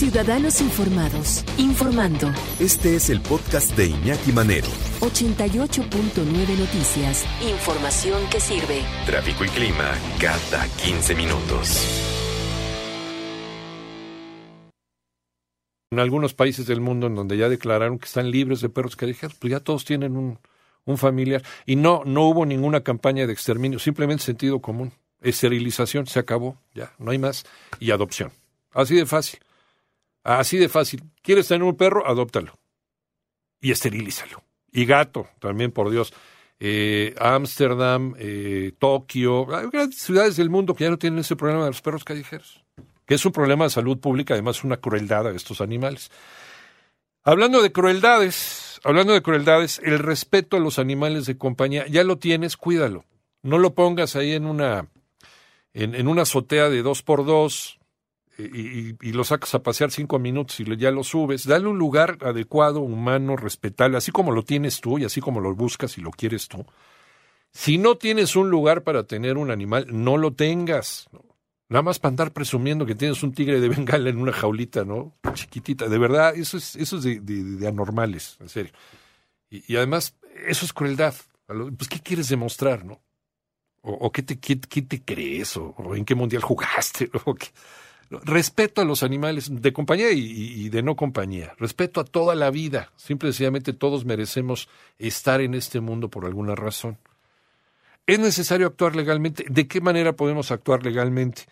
Ciudadanos Informados, informando. Este es el podcast de Iñaki Manero. 88.9 Noticias. Información que sirve. Tráfico y clima cada 15 minutos. En algunos países del mundo en donde ya declararon que están libres de perros callejeros, pues ya todos tienen un, un familiar. Y no, no hubo ninguna campaña de exterminio, simplemente sentido común. Esterilización, se acabó, ya, no hay más. Y adopción. Así de fácil. Así de fácil. ¿Quieres tener un perro? Adóptalo. Y esterilízalo. Y gato, también, por Dios. Eh, Ámsterdam, eh, Tokio, hay grandes ciudades del mundo que ya no tienen ese problema de los perros callejeros. Que es un problema de salud pública, además una crueldad a estos animales. Hablando de crueldades, hablando de crueldades, el respeto a los animales de compañía, ya lo tienes, cuídalo. No lo pongas ahí en una, en, en una azotea de dos por dos, y, y, lo sacas a pasear cinco minutos y ya lo subes, dale un lugar adecuado, humano, respetable, así como lo tienes tú y así como lo buscas y lo quieres tú. Si no tienes un lugar para tener un animal, no lo tengas. Nada más para andar presumiendo que tienes un tigre de bengala en una jaulita, ¿no? Chiquitita. De verdad, eso es, eso es de, de, de anormales, en serio. Y, y, además, eso es crueldad. Pues, ¿qué quieres demostrar, no? ¿O, o qué, te, qué, qué, te crees? ¿O, ¿O, en qué mundial jugaste? ¿O qué? Respeto a los animales de compañía y, de no compañía. Respeto a toda la vida. Simple y sencillamente todos merecemos estar en este mundo por alguna razón. ¿Es necesario actuar legalmente? ¿De qué manera podemos actuar legalmente?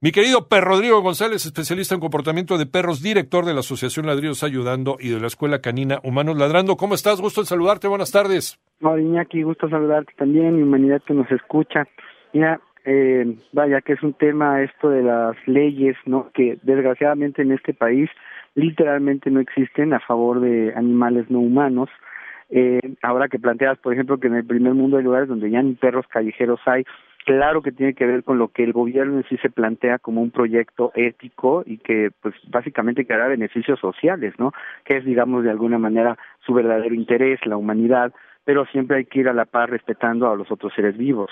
Mi querido Per Rodrigo González, especialista en comportamiento de perros, director de la Asociación Ladrillos Ayudando y de la Escuela Canina Humanos Ladrando. ¿Cómo estás? Gusto en saludarte. Buenas tardes. Hola, Iñaki. Gusto saludarte también, mi humanidad que nos escucha. Mira, eh, vaya que es un tema esto de las leyes, ¿no? Que desgraciadamente en este país literalmente no existen a favor de animales no humanos. Eh, ahora que planteas, por ejemplo, que en el primer mundo hay lugares donde ya ni perros callejeros hay, claro que tiene que ver con lo que el gobierno en sí se plantea como un proyecto ético y que pues básicamente que hará beneficios sociales, ¿no? Que es digamos de alguna manera su verdadero interés, la humanidad, pero siempre hay que ir a la par respetando a los otros seres vivos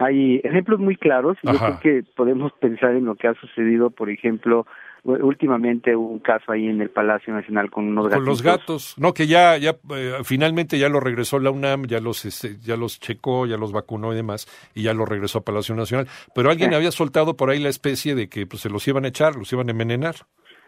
hay ejemplos muy claros y yo creo que podemos pensar en lo que ha sucedido, por ejemplo, últimamente hubo un caso ahí en el Palacio Nacional con unos gatos. Con los gatos, no, que ya, ya eh, finalmente ya lo regresó la UNAM, ya los, este, ya los checó, ya los vacunó y demás, y ya lo regresó a Palacio Nacional. Pero alguien Sí. había soltado por ahí la especie de que pues, se los iban a echar, los iban a envenenar.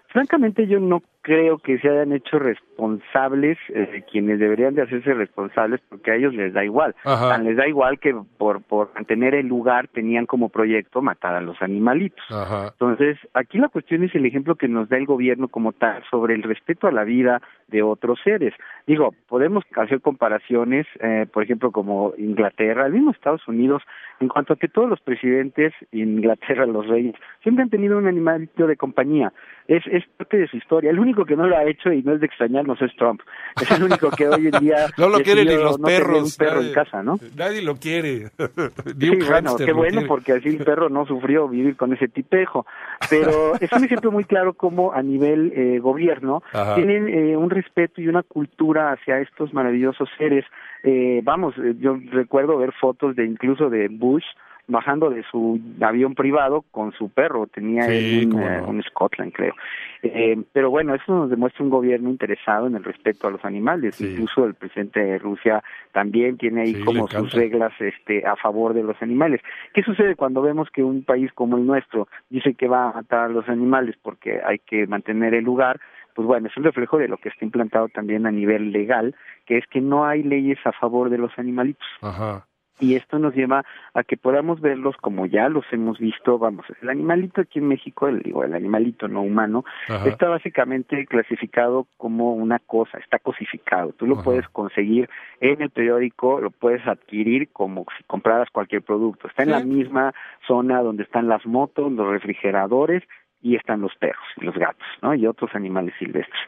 Francamente yo no creo que se hayan hecho responsables eh, quienes deberían de hacerse responsables porque a ellos les da igual. Ajá. Les da igual que por, por mantener el lugar tenían como proyecto matar a los animalitos. Ajá. Entonces, aquí la cuestión es el ejemplo que nos da el gobierno como tal sobre el respeto a la vida de otros seres. Digo, podemos hacer comparaciones, eh, por ejemplo, como Inglaterra, el mismo Estados Unidos, en cuanto a que todos los presidentes, Inglaterra, los reyes, siempre han tenido un animalito de compañía. Es, es parte de su historia. El único que no lo ha hecho y no es de extrañarnos es Trump. Es el único que hoy en día No lo quieren ni los no perros. un perro nadie, en casa, ¿no? Nadie lo quiere. Sí, bueno, qué bueno, quiere. porque así el perro no sufrió vivir con ese tipejo. Pero es un ejemplo muy claro como a nivel eh, gobierno Ajá. tienen eh, un respeto y una cultura hacia estos maravillosos seres. Eh, vamos, eh, yo recuerdo ver fotos de incluso de Bush bajando de su avión privado con su perro, tenía Sí, un, eh, no. un Scotland, creo. Eh, pero bueno, eso nos demuestra un gobierno interesado en el respeto a los animales. Sí. Incluso el presidente de Rusia también tiene ahí Sí, como sus reglas este, a favor de los animales. ¿Qué sucede cuando vemos que un país como el nuestro dice que va a matar a los animales porque hay que mantener el lugar? Pues bueno, es un reflejo de lo que está implantado también a nivel legal, que es que no hay leyes a favor de los animalitos. Ajá. Y esto nos lleva a que podamos verlos como ya los hemos visto, vamos, el animalito aquí en México, el, digo, el animalito no humano, Ajá. está básicamente clasificado como una cosa, está cosificado. Tú lo Ajá. puedes conseguir en el periódico, lo puedes adquirir como si compraras cualquier producto. Está en Sí. la misma zona donde están las motos, los refrigeradores y están los perros y los gatos, ¿no? Y otros animales silvestres.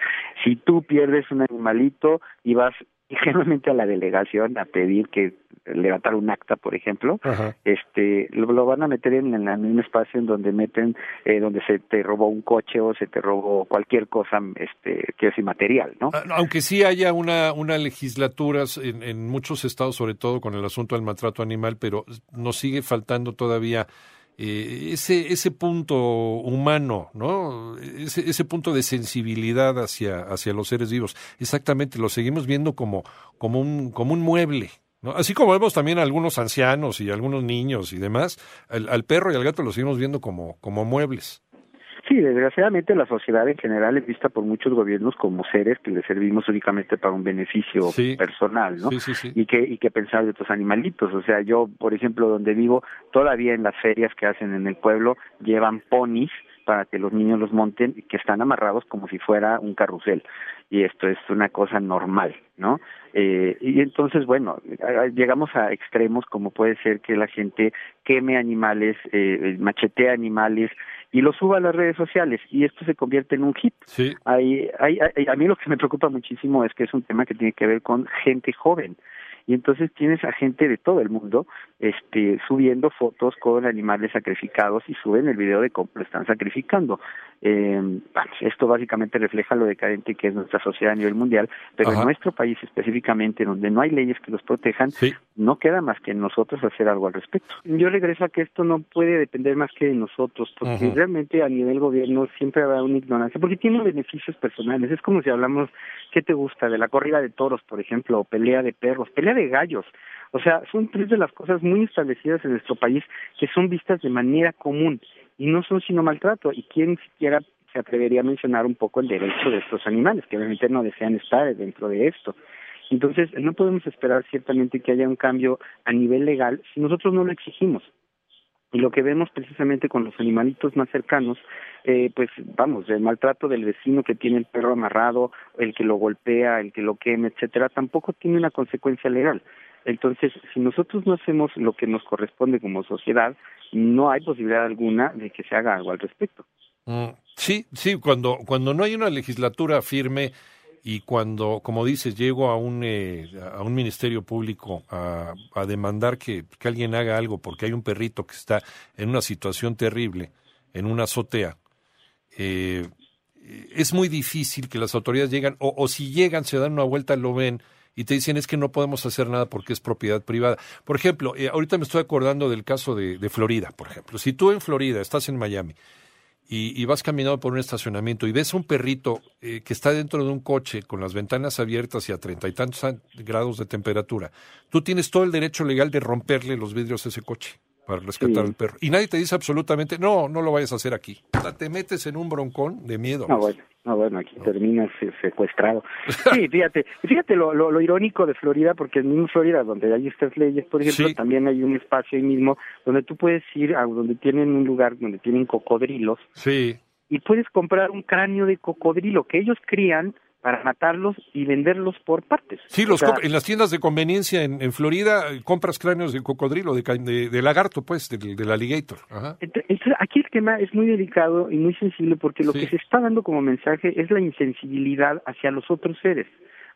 Si tú pierdes un animalito y vas ingenuamente a la delegación a pedir que levantar un acta, por ejemplo, Ajá. este lo, lo van a meter en, en, en un espacio en donde meten eh, donde se te robó un coche o se te robó cualquier cosa este que es inmaterial no Ah, Aunque sí haya una, una legislatura en, en muchos estados, sobre todo con el asunto del maltrato animal, pero nos sigue faltando todavía eh, ese, ese punto humano, ¿no? Ese, ese punto de sensibilidad hacia, hacia los seres vivos. Exactamente, lo seguimos viendo como, como, un, como un mueble. ¿No? Así como vemos también a algunos ancianos y algunos niños y demás, al, al perro y al gato los seguimos viendo como, como muebles. Sí, desgraciadamente la sociedad en general es vista por muchos gobiernos como seres que le servimos únicamente para un beneficio Sí. personal, ¿no? Sí, sí, sí. Y que y que pensar de otros animalitos, o sea, yo, por ejemplo, donde vivo, todavía en las ferias que hacen en el pueblo llevan ponis para que los niños los monten y que están amarrados como si fuera un carrusel y esto es una cosa normal, ¿no? Eh, y entonces, bueno, llegamos a extremos como puede ser que la gente queme animales, eh, machetea animales y lo suba a las redes sociales y esto se convierte en un hit. Sí. Hay, hay, hay- a mí lo que me preocupa muchísimo es que es un tema que tiene que ver con gente joven y entonces tienes a gente de todo el mundo este subiendo fotos con animales sacrificados y suben el video de cómo lo están sacrificando eh, bueno, esto básicamente refleja lo decadente que es nuestra sociedad a nivel mundial pero Ajá. en nuestro país específicamente donde no hay leyes que los protejan Sí. No queda más que nosotros hacer algo al respecto. Yo regreso a que esto no puede depender más que de nosotros, porque realmente a nivel gobierno siempre habrá una ignorancia, porque tiene beneficios personales. Es como si hablamos, ¿qué te gusta? De la corrida de toros, por ejemplo, o pelea de perros, pelea de gallos. O sea, son tres de las cosas muy establecidas en nuestro país que son vistas de manera común y no son sino maltrato. ¿Y quién siquiera se atrevería a mencionar un poco el derecho de estos animales, que obviamente no desean estar dentro de esto? Entonces, no podemos esperar ciertamente que haya un cambio a nivel legal si nosotros no lo exigimos. Y lo que vemos precisamente con los animalitos más cercanos, eh, pues vamos, el maltrato del vecino que tiene el perro amarrado, el que lo golpea, el que lo quema, etcétera, tampoco tiene una consecuencia legal. Entonces, si nosotros no hacemos lo que nos corresponde como sociedad, no hay posibilidad alguna de que se haga algo al respecto. Mm, Sí, sí, cuando, cuando no hay una legislatura firme y cuando, como dices, llego a un, eh, a un ministerio público a, demandar que, que alguien haga algo porque hay un perrito que está en una situación terrible, en una azotea, eh, es muy difícil que las autoridades llegan, o, o si llegan, se dan una vuelta, lo ven y te dicen es que no podemos hacer nada porque es propiedad privada. Por ejemplo, eh, ahorita me estoy acordando del caso de, de Florida, por ejemplo. Si tú en Florida estás en Miami y, vas caminando por un estacionamiento y ves a un perrito eh, que está dentro de un coche con las ventanas abiertas y a treinta y tantos an- grados de temperatura, tú tienes todo el derecho legal de romperle los vidrios a ese coche para rescatar Sí. al perro. Y nadie te dice absolutamente, no, no lo vayas a hacer aquí. O sea, te metes en un broncón de miedo. No, bueno, no, bueno, aquí terminas secuestrado. Sí, fíjate, fíjate lo, lo, lo irónico de Florida, porque en Florida, donde hay estas leyes, por ejemplo, Sí. también hay un espacio ahí mismo donde tú puedes ir a donde tienen un lugar donde tienen cocodrilos Sí, y puedes comprar un cráneo de cocodrilo que ellos crían para matarlos y venderlos por partes. sí, O los sea, en las tiendas de conveniencia en, en Florida eh, compras cráneos de cocodrilo, de, de, de lagarto, pues, del, del alligator. Ajá. Ent- Entonces, aquí el tema es muy delicado y muy sensible porque lo Sí. que se está dando como mensaje es la insensibilidad hacia los otros seres,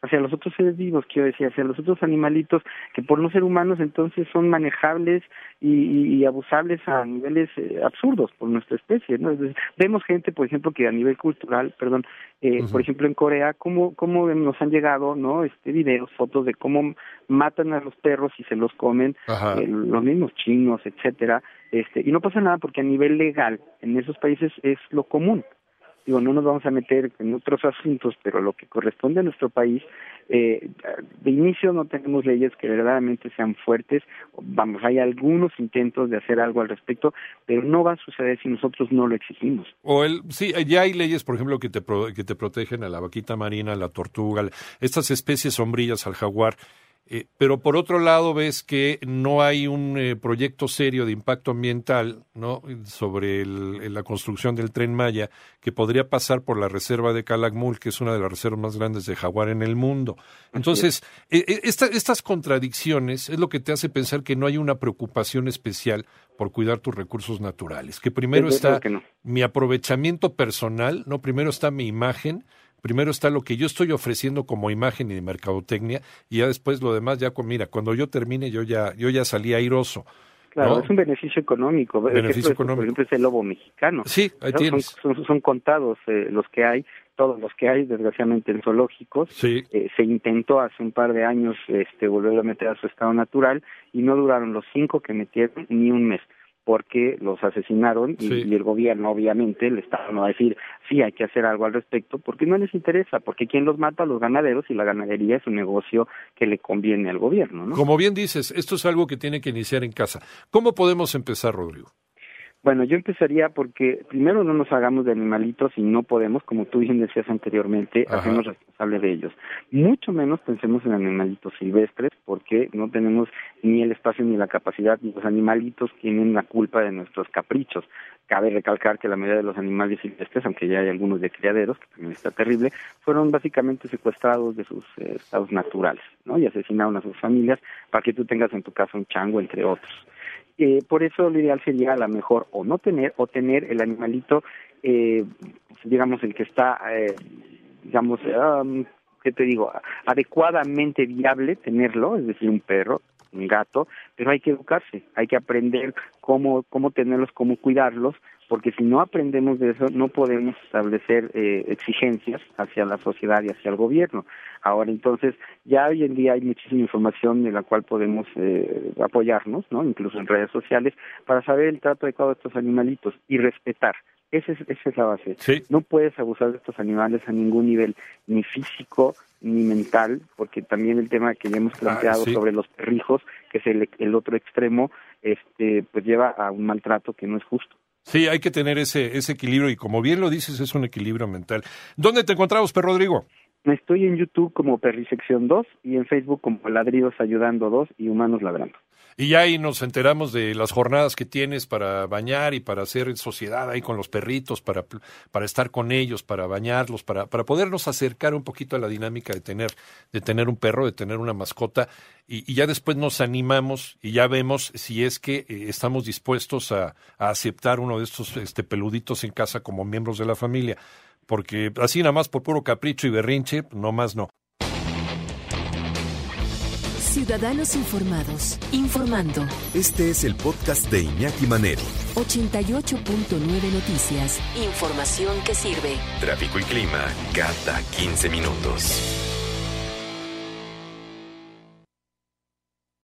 hacia los otros seres vivos, quiero decir, hacia los otros animalitos que por no ser humanos entonces son manejables y, abusables a niveles eh, absurdos por nuestra especie. ¿no? Entonces, vemos gente, por ejemplo, que a nivel cultural, perdón, eh, por ejemplo en Corea, cómo, cómo nos han llegado no este videos, fotos de cómo matan a los perros y se los comen eh, los mismos chinos, etcétera, este, y no pasa nada porque a nivel legal en esos países es lo común. Digo, no nos vamos a meter en otros asuntos, pero lo que corresponde a nuestro país, eh, de inicio no tenemos leyes que verdaderamente sean fuertes. Vamos, hay algunos intentos de hacer algo al respecto, pero no va a suceder si nosotros no lo exigimos. O el, sí, ya hay leyes, por ejemplo, que te, que te protegen a la vaquita marina, a la tortuga, estas especies sombrillas, al jaguar. Eh, pero por otro lado ves que no hay un eh, proyecto serio de impacto ambiental no sobre el- la construcción del tren Maya que podría pasar por la reserva de Calakmul, que es una de las reservas más grandes de jaguar en el mundo. Entonces, eh, esta- estas contradicciones es lo que te hace pensar que no hay una preocupación especial por cuidar tus recursos naturales, que primero está luego que no. mi aprovechamiento personal, no primero está mi imagen, primero está lo que yo estoy ofreciendo como imagen y de mercadotecnia y ya después lo demás ya mira, cuando yo termine yo ya yo ya salí airoso. Claro, ¿no? es un beneficio económico. Beneficio ejemplo esto, económico. Por ejemplo, es el lobo mexicano. Sí, ahí tienes. Son, son, son contados eh, los que hay, todos los que hay, desgraciadamente, en zoológicos. Sí, Eh, se intentó hace un par de años este, volverlo a meter a su estado natural y no duraron los cinco que metieron ni un mes. Porque los asesinaron y, el gobierno obviamente el Estado no va a decir sí hay que hacer algo al respecto porque no les interesa porque quién los mata los ganaderos y la ganadería es un negocio que le conviene al gobierno ¿no? como bien dices esto es algo que tiene que iniciar en casa. Cómo podemos empezar Rodrigo bueno, yo empezaría porque primero no nos hagamos de animalitos y no podemos, como tú bien decías anteriormente, hacernos responsables de ellos. Mucho menos pensemos en animalitos silvestres porque no tenemos ni el espacio ni la capacidad y los animalitos tienen la culpa de nuestros caprichos. Cabe recalcar que la mayoría de los animales silvestres, aunque ya hay algunos de criaderos, que también está terrible, fueron básicamente secuestrados de sus eh, estados naturales, ¿no? Y asesinaron a sus familias para que tú tengas en tu casa un chango, entre otros. Eh, por eso lo ideal sería a lo mejor o no tener o tener el animalito, eh, digamos, el que está, eh, digamos, um, ¿qué te digo? Adecuadamente viable tenerlo, es decir, un perro, un gato, pero hay que educarse, hay que aprender cómo, cómo tenerlos, cómo cuidarlos, porque si no aprendemos de eso no podemos establecer eh, exigencias hacia la sociedad y hacia el gobierno. Ahora entonces ya hoy en día hay muchísima información de la cual podemos eh, apoyarnos, ¿no? Incluso en redes sociales para saber el trato adecuado de estos animalitos y respetar. Esa es, esa es la base. No puedes abusar de estos animales a ningún nivel, ni físico ni mental, porque también el tema que ya hemos ah, planteado sobre los perrijos, que es el, el otro extremo, este, pues lleva a un maltrato que no es justo. Sí, hay que tener ese, ese equilibrio y como bien lo dices, es un equilibrio mental. ¿Dónde te encontramos, Per Rodrigo? Estoy en YouTube como Perrisección 2 y en Facebook como Ladridos Ayudando 2 y Humanos Ladrando. Y ya ahí nos enteramos de las jornadas que tienes para bañar y para hacer sociedad ahí con los perritos, para, para estar con ellos, para bañarlos, para, para podernos acercar un poquito a la dinámica de tener, de tener un perro, de tener una mascota. Y, ya después nos animamos y ya vemos si es que eh, estamos dispuestos a, a, aceptar uno de estos este, peluditos en casa como miembros de la familia. Porque así nada más por puro capricho y berrinche, no más no. Ciudadanos Informados, informando. Este es el podcast de Iñaki Manero. 88.9 Noticias. Información que sirve. Tráfico y clima cada 15 minutos.